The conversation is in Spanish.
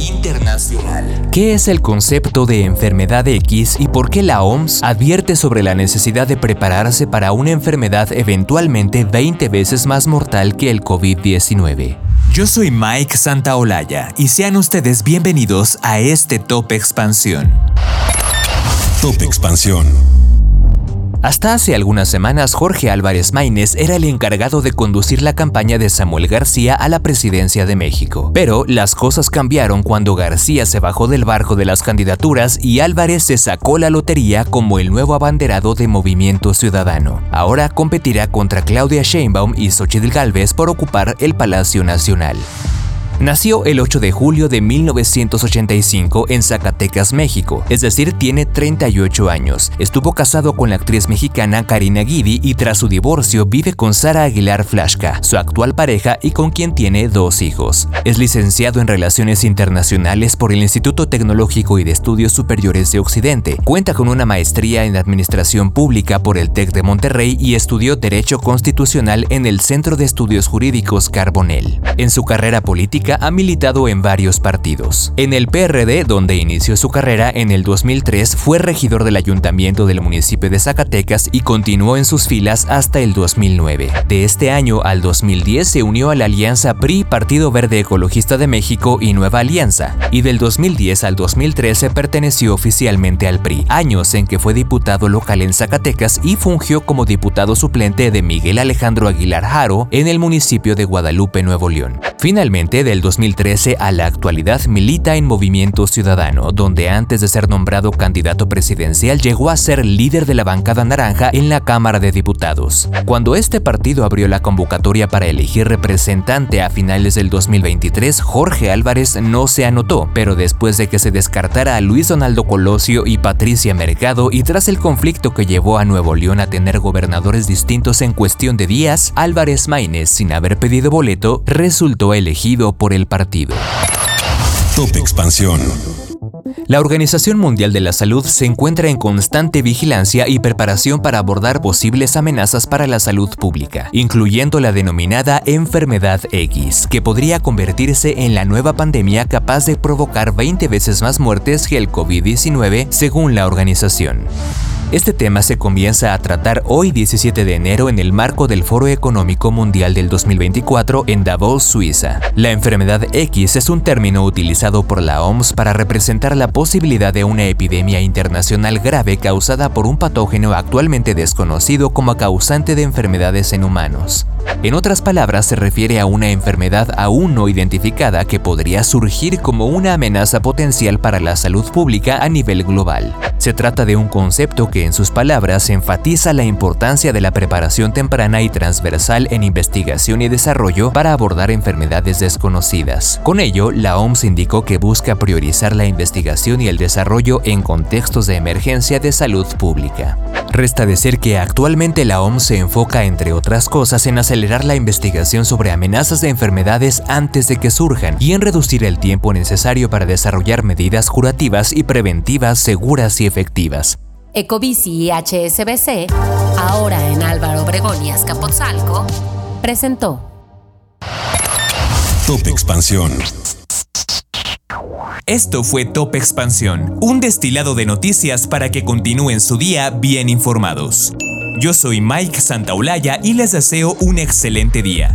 Internacional. ¿Qué es el concepto de enfermedad X y por qué la OMS advierte sobre la necesidad de prepararse para una enfermedad eventualmente 20 veces más mortal que el COVID-19? Yo soy Mike Santaolalla y sean ustedes bienvenidos a este Top Expansión. Top Expansión. Hasta hace algunas semanas Jorge Álvarez Maínez era el encargado de conducir la campaña de Samuel García a la presidencia de México. Pero las cosas cambiaron cuando García se bajó del barco de las candidaturas y Álvarez se sacó la lotería como el nuevo abanderado de Movimiento Ciudadano. Ahora competirá contra Claudia Sheinbaum y Xochitl Gálvez por ocupar el Palacio Nacional. Nació el 8 de julio de 1985 en Zacatecas, México, es decir, tiene 38 años. Estuvo casado con la actriz mexicana Karina Guidi y tras su divorcio vive con Sara Aguilar Flashka, su actual pareja y con quien tiene dos hijos. Es licenciado en Relaciones Internacionales por el Instituto Tecnológico y de Estudios Superiores de Occidente. Cuenta con una maestría en Administración Pública por el TEC de Monterrey y estudió Derecho Constitucional en el Centro de Estudios Jurídicos Carbonell. En su carrera política ha militado en varios partidos. En el PRD, donde inició su carrera en el 2003, fue regidor del ayuntamiento del municipio de Zacatecas y continuó en sus filas hasta el 2009. De este año al 2010 se unió a la alianza PRI, Partido Verde Ecologista de México y Nueva Alianza, y del 2010 al 2013 perteneció oficialmente al PRI, años en que fue diputado local en Zacatecas y fungió como diputado suplente de Miguel Alejandro Aguilar Jaro en el municipio de Guadalupe, Nuevo León. Finalmente, del 2013 a la actualidad milita en Movimiento Ciudadano, donde antes de ser nombrado candidato presidencial llegó a ser líder de la bancada naranja en la Cámara de Diputados. Cuando este partido abrió la convocatoria para elegir representante a finales del 2023, Jorge Álvarez no se anotó, pero después de que se descartara a Luis Donaldo Colosio y Patricia Mercado y tras el conflicto que llevó a Nuevo León a tener gobernadores distintos en cuestión de días, Álvarez Maínez, sin haber pedido boleto, resultó elegido por el partido. Top Expansión. La Organización Mundial de la Salud se encuentra en constante vigilancia y preparación para abordar posibles amenazas para la salud pública, incluyendo la denominada enfermedad X, que podría convertirse en la nueva pandemia capaz de provocar 20 veces más muertes que el COVID-19, según la organización. Este tema se comienza a tratar hoy 17 de enero en el marco del Foro Económico Mundial del 2024 en Davos, Suiza. La enfermedad X es un término utilizado por la OMS para representar la posibilidad de una epidemia internacional grave causada por un patógeno actualmente desconocido como causante de enfermedades en humanos. En otras palabras, se refiere a una enfermedad aún no identificada que podría surgir como una amenaza potencial para la salud pública a nivel global. Se trata de un concepto en sus palabras enfatiza la importancia de la preparación temprana y transversal en investigación y desarrollo para abordar enfermedades desconocidas. Con ello, la OMS indicó que busca priorizar la investigación y el desarrollo en contextos de emergencia de salud pública. Resta decir que actualmente la OMS se enfoca, entre otras cosas, en acelerar la investigación sobre amenazas de enfermedades antes de que surjan y en reducir el tiempo necesario para desarrollar medidas curativas y preventivas seguras y efectivas. Ecobici y HSBC, ahora en Álvaro Obregón y Azcapotzalco, presentó Top Expansión. Esto fue Top Expansión, un destilado de noticias para que continúen su día bien informados. Yo soy Mike Santaolalla y les deseo un excelente día.